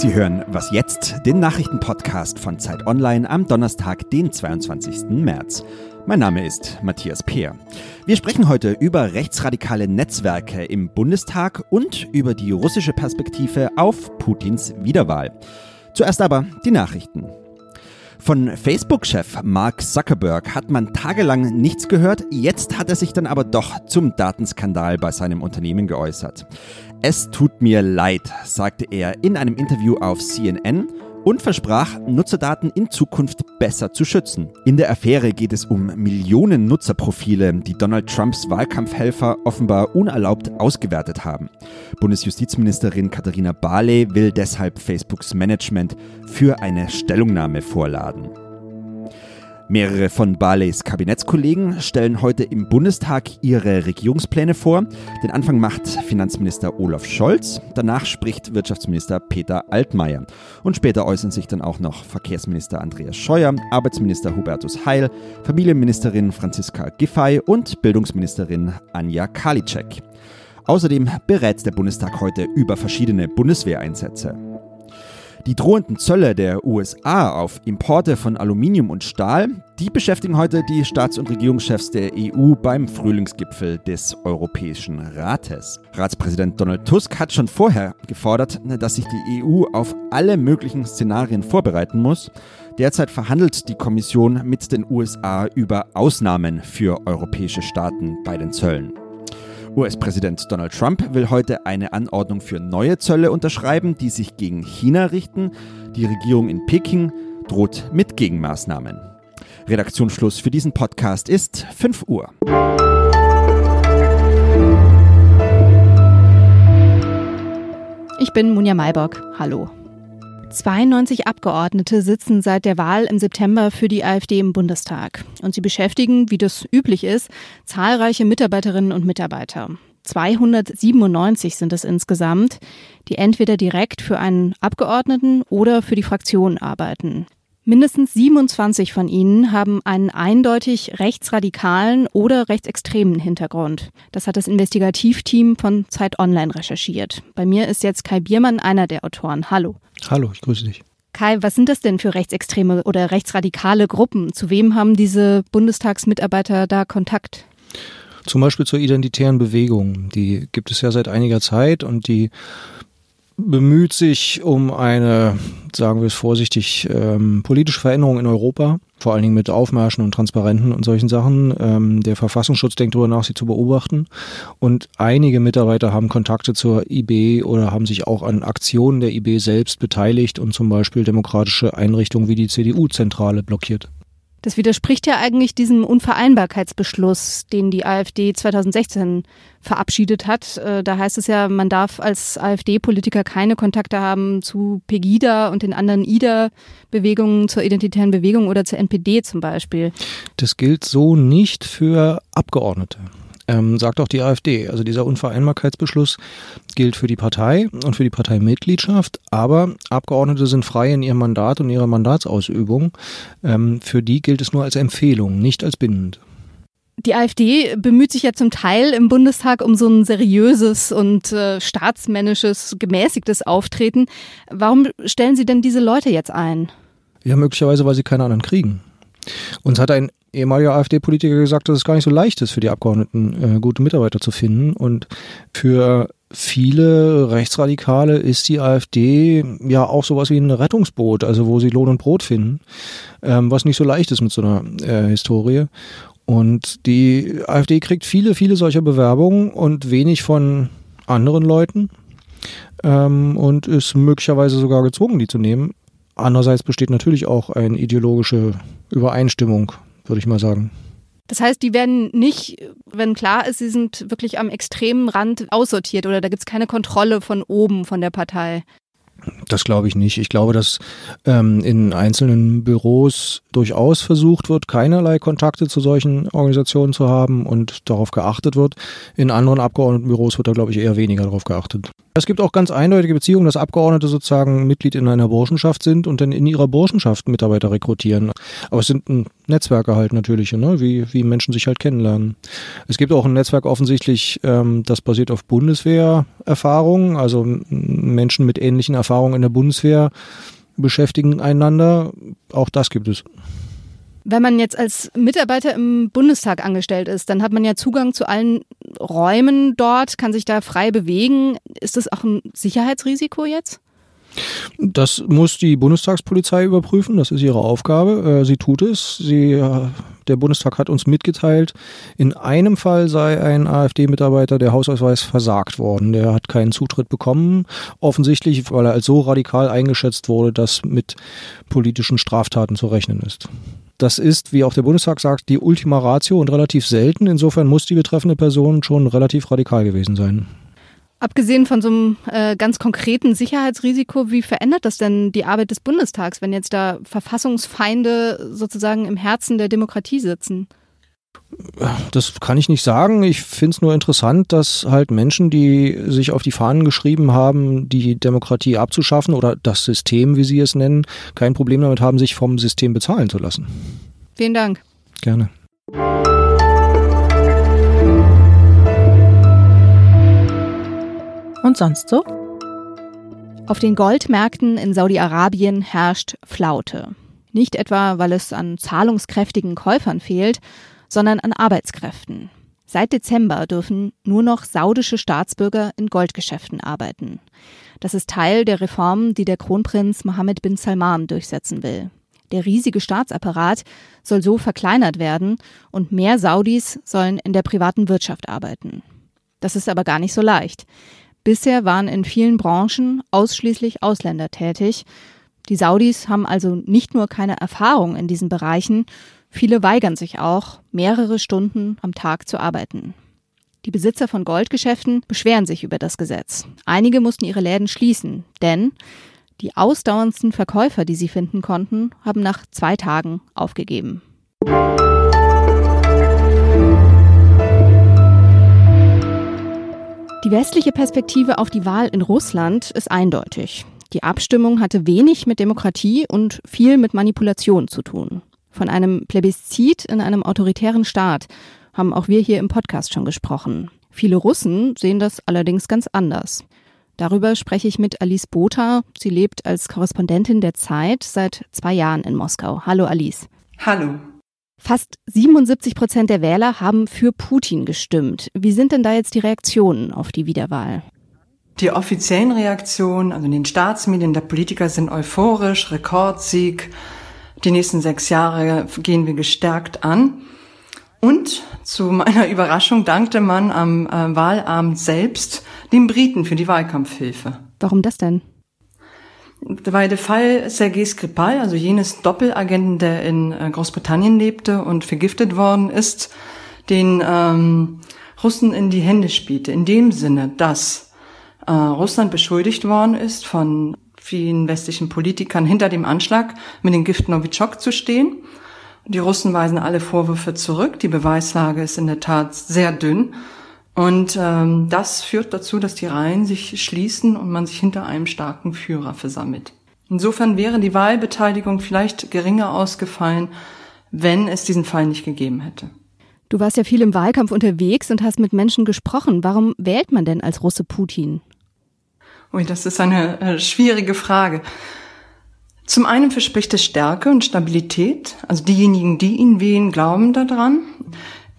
Sie hören Was jetzt? Den Nachrichtenpodcast von Zeit Online am Donnerstag, den 22. März. Mein Name ist Matthias Peer. Wir sprechen heute über rechtsradikale Netzwerke im Bundestag und über die russische Perspektive auf Putins Wiederwahl. Zuerst aber die Nachrichten. Von Facebook-Chef Mark Zuckerberg hat man tagelang nichts gehört, jetzt hat er sich dann aber doch zum Datenskandal bei seinem Unternehmen geäußert. Es tut mir leid, sagte er in einem Interview auf CNN und versprach, Nutzerdaten in Zukunft besser zu schützen. In der Affäre geht es um Millionen Nutzerprofile, die Donald Trumps Wahlkampfhelfer offenbar unerlaubt ausgewertet haben. Bundesjustizministerin Katharina Barley will deshalb Facebooks Management für eine Stellungnahme vorladen. Mehrere von Barleys Kabinettskollegen stellen heute im Bundestag ihre Regierungspläne vor. Den Anfang macht Finanzminister Olaf Scholz, danach spricht Wirtschaftsminister Peter Altmaier. Und später äußern sich dann auch noch Verkehrsminister Andreas Scheuer, Arbeitsminister Hubertus Heil, Familienministerin Franziska Giffey und Bildungsministerin Anja Karliczek. Außerdem berät der Bundestag heute über verschiedene Bundeswehreinsätze. Die drohenden Zölle der USA auf Importe von Aluminium und Stahl, die beschäftigen heute die Staats- und Regierungschefs der EU beim Frühlingsgipfel des Europäischen Rates. Ratspräsident Donald Tusk hat schon vorher gefordert, dass sich die EU auf alle möglichen Szenarien vorbereiten muss. Derzeit verhandelt die Kommission mit den USA über Ausnahmen für europäische Staaten bei den Zöllen. US-Präsident Donald Trump will heute eine Anordnung für neue Zölle unterschreiben, die sich gegen China richten. Die Regierung in Peking droht mit Gegenmaßnahmen. Redaktionsschluss für diesen Podcast ist 5 Uhr. Ich bin Munja Maybock. Hallo. 92 Abgeordnete sitzen seit der Wahl im September für die AfD im Bundestag. Und sie beschäftigen, wie das üblich ist, zahlreiche Mitarbeiterinnen und Mitarbeiter. 297 sind es insgesamt, die entweder direkt für einen Abgeordneten oder für die Fraktion arbeiten. Mindestens 27 von ihnen haben einen eindeutig rechtsradikalen oder rechtsextremen Hintergrund. Das hat das Investigativteam von Zeit Online recherchiert. Bei mir ist jetzt Kai Biermann, einer der Autoren. Hallo. Hallo, ich grüße dich. Kai, was sind das denn für rechtsextreme oder rechtsradikale Gruppen? Zu wem haben diese Bundestagsmitarbeiter da Kontakt? Zum Beispiel zur identitären Bewegung. Die gibt es ja seit einiger Zeit und die bemüht sich um eine, sagen wir es vorsichtig, ähm, politische Veränderung in Europa, vor allen Dingen mit Aufmärschen und Transparenten und solchen Sachen. Ähm, der Verfassungsschutz denkt darüber nach, sie zu beobachten. Und einige Mitarbeiter haben Kontakte zur IB oder haben sich auch an Aktionen der IB selbst beteiligt und zum Beispiel demokratische Einrichtungen wie die CDU-Zentrale blockiert. Das widerspricht ja eigentlich diesem Unvereinbarkeitsbeschluss, den die AfD 2016 verabschiedet hat. Äh, da heißt es ja, man darf als AfD-Politiker keine Kontakte haben zu Pegida und den anderen IDA-Bewegungen, zur identitären Bewegung oder zur NPD zum Beispiel. Das gilt so nicht für Abgeordnete ähm, sagt auch die AfD. Also dieser Unvereinbarkeitsbeschluss gilt für die Partei und für die Parteimitgliedschaft, aber Abgeordnete sind frei in ihrem Mandat und ihrer Mandatsausübung. Ähm, für die gilt es nur als Empfehlung, nicht als bindend. Die AfD bemüht sich ja zum Teil im Bundestag um so ein seriöses und äh, staatsmännisches, gemäßigtes Auftreten. Warum stellen Sie denn diese Leute jetzt ein? Ja, möglicherweise, weil sie keine anderen kriegen. Uns hat ein ehemaliger AfD-Politiker gesagt, dass es gar nicht so leicht ist, für die Abgeordneten äh, gute Mitarbeiter zu finden. Und für viele Rechtsradikale ist die AfD ja auch sowas wie ein Rettungsboot, also wo sie Lohn und Brot finden, ähm, was nicht so leicht ist mit so einer äh, Historie. Und die AfD kriegt viele, viele solcher Bewerbungen und wenig von anderen Leuten ähm, und ist möglicherweise sogar gezwungen, die zu nehmen. Andererseits besteht natürlich auch eine ideologische Übereinstimmung würde ich mal sagen. Das heißt, die werden nicht, wenn klar ist, sie sind wirklich am extremen Rand aussortiert oder da gibt es keine Kontrolle von oben von der Partei. Das glaube ich nicht. Ich glaube, dass ähm, in einzelnen Büros durchaus versucht wird, keinerlei Kontakte zu solchen Organisationen zu haben und darauf geachtet wird. In anderen Abgeordnetenbüros wird da, glaube ich, eher weniger darauf geachtet. Es gibt auch ganz eindeutige Beziehungen, dass Abgeordnete sozusagen Mitglied in einer Burschenschaft sind und dann in ihrer Burschenschaft Mitarbeiter rekrutieren. Aber es sind Netzwerke halt natürlich, ne? wie, wie Menschen sich halt kennenlernen. Es gibt auch ein Netzwerk offensichtlich, ähm, das basiert auf Bundeswehrerfahrungen, also Menschen mit ähnlichen Erfahrungen Erfahrungen in der Bundeswehr beschäftigen einander. Auch das gibt es. Wenn man jetzt als Mitarbeiter im Bundestag angestellt ist, dann hat man ja Zugang zu allen Räumen dort, kann sich da frei bewegen. Ist das auch ein Sicherheitsrisiko jetzt? Das muss die Bundestagspolizei überprüfen, das ist ihre Aufgabe. Äh, sie tut es. Sie, äh, der Bundestag hat uns mitgeteilt, in einem Fall sei ein AfD-Mitarbeiter der Hausausweis versagt worden. Der hat keinen Zutritt bekommen, offensichtlich, weil er als so radikal eingeschätzt wurde, dass mit politischen Straftaten zu rechnen ist. Das ist, wie auch der Bundestag sagt, die Ultima Ratio und relativ selten. Insofern muss die betreffende Person schon relativ radikal gewesen sein. Abgesehen von so einem äh, ganz konkreten Sicherheitsrisiko, wie verändert das denn die Arbeit des Bundestags, wenn jetzt da Verfassungsfeinde sozusagen im Herzen der Demokratie sitzen? Das kann ich nicht sagen. Ich finde es nur interessant, dass halt Menschen, die sich auf die Fahnen geschrieben haben, die Demokratie abzuschaffen oder das System, wie sie es nennen, kein Problem damit haben, sich vom System bezahlen zu lassen. Vielen Dank. Gerne. Und sonst so? Auf den Goldmärkten in Saudi-Arabien herrscht Flaute. Nicht etwa, weil es an zahlungskräftigen Käufern fehlt, sondern an Arbeitskräften. Seit Dezember dürfen nur noch saudische Staatsbürger in Goldgeschäften arbeiten. Das ist Teil der Reformen, die der Kronprinz Mohammed bin Salman durchsetzen will. Der riesige Staatsapparat soll so verkleinert werden und mehr Saudis sollen in der privaten Wirtschaft arbeiten. Das ist aber gar nicht so leicht. Bisher waren in vielen Branchen ausschließlich Ausländer tätig. Die Saudis haben also nicht nur keine Erfahrung in diesen Bereichen, Viele weigern sich auch, mehrere Stunden am Tag zu arbeiten. Die Besitzer von Goldgeschäften beschweren sich über das Gesetz. Einige mussten ihre Läden schließen, denn die ausdauerndsten Verkäufer, die sie finden konnten, haben nach zwei Tagen aufgegeben. Die westliche Perspektive auf die Wahl in Russland ist eindeutig. Die Abstimmung hatte wenig mit Demokratie und viel mit Manipulation zu tun. Von einem Plebiszit in einem autoritären Staat haben auch wir hier im Podcast schon gesprochen. Viele Russen sehen das allerdings ganz anders. Darüber spreche ich mit Alice Botha. Sie lebt als Korrespondentin der Zeit seit zwei Jahren in Moskau. Hallo Alice. Hallo. Fast 77 Prozent der Wähler haben für Putin gestimmt. Wie sind denn da jetzt die Reaktionen auf die Wiederwahl? Die offiziellen Reaktionen, also in den Staatsmedien der Politiker sind euphorisch, Rekordsieg, die nächsten sechs Jahre gehen wir gestärkt an. Und zu meiner Überraschung dankte man am äh, Wahlabend selbst den Briten für die Wahlkampfhilfe. Warum das denn? Weil der Fall Sergei Skripal, also jenes Doppelagenten, der in äh, Großbritannien lebte und vergiftet worden ist, den ähm, Russen in die Hände spielte. In dem Sinne, dass äh, Russland beschuldigt worden ist von vielen westlichen Politikern hinter dem Anschlag mit dem Gift Novichok zu stehen. Die Russen weisen alle Vorwürfe zurück. Die Beweislage ist in der Tat sehr dünn. Und ähm, das führt dazu, dass die Reihen sich schließen und man sich hinter einem starken Führer versammelt. Insofern wäre die Wahlbeteiligung vielleicht geringer ausgefallen, wenn es diesen Fall nicht gegeben hätte. Du warst ja viel im Wahlkampf unterwegs und hast mit Menschen gesprochen. Warum wählt man denn als Russe Putin? Ui, das ist eine äh, schwierige Frage. Zum einen verspricht es Stärke und Stabilität. Also diejenigen, die ihn wählen, glauben daran.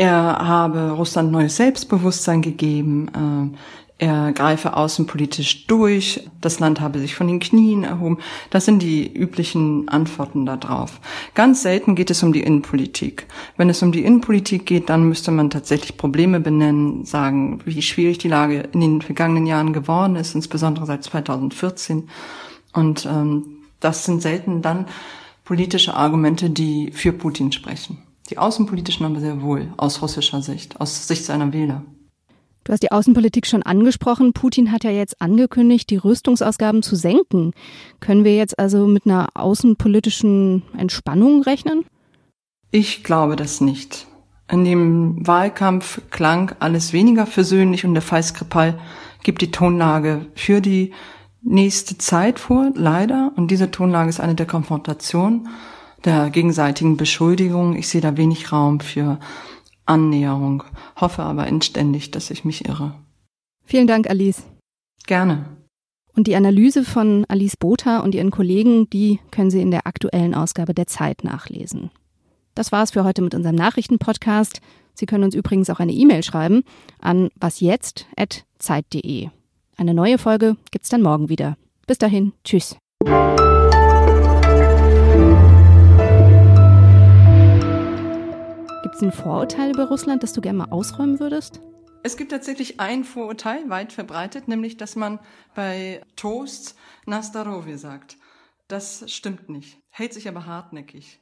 Er habe Russland neues Selbstbewusstsein gegeben. Äh, er greife außenpolitisch durch, das Land habe sich von den Knien erhoben. Das sind die üblichen Antworten darauf. Ganz selten geht es um die Innenpolitik. Wenn es um die Innenpolitik geht, dann müsste man tatsächlich Probleme benennen, sagen, wie schwierig die Lage in den vergangenen Jahren geworden ist, insbesondere seit 2014. Und ähm, das sind selten dann politische Argumente, die für Putin sprechen. Die außenpolitischen aber sehr wohl, aus russischer Sicht, aus Sicht seiner Wähler. Du hast die Außenpolitik schon angesprochen. Putin hat ja jetzt angekündigt, die Rüstungsausgaben zu senken. Können wir jetzt also mit einer außenpolitischen Entspannung rechnen? Ich glaube das nicht. In dem Wahlkampf klang alles weniger versöhnlich und der Fall Skripal gibt die Tonlage für die nächste Zeit vor, leider. Und diese Tonlage ist eine der Konfrontation, der gegenseitigen Beschuldigung. Ich sehe da wenig Raum für Annäherung, hoffe aber inständig, dass ich mich irre. Vielen Dank, Alice. Gerne. Und die Analyse von Alice Botha und ihren Kollegen, die können Sie in der aktuellen Ausgabe der Zeit nachlesen. Das war's für heute mit unserem Nachrichtenpodcast. Sie können uns übrigens auch eine E-Mail schreiben an wasjetzt.zeit.de. Eine neue Folge gibt's dann morgen wieder. Bis dahin, tschüss. Ein Vorurteil über Russland, das du gerne mal ausräumen würdest? Es gibt tatsächlich ein Vorurteil, weit verbreitet, nämlich, dass man bei Toasts Nastarowie sagt. Das stimmt nicht, hält sich aber hartnäckig.